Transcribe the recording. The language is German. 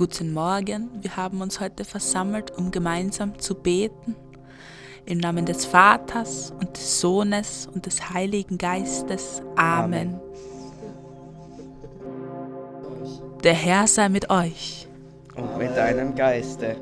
Guten Morgen, wir haben uns heute versammelt, um gemeinsam zu beten. Im Namen des Vaters und des Sohnes und des Heiligen Geistes. Amen. Amen. Der Herr sei mit euch. Und mit deinem Geiste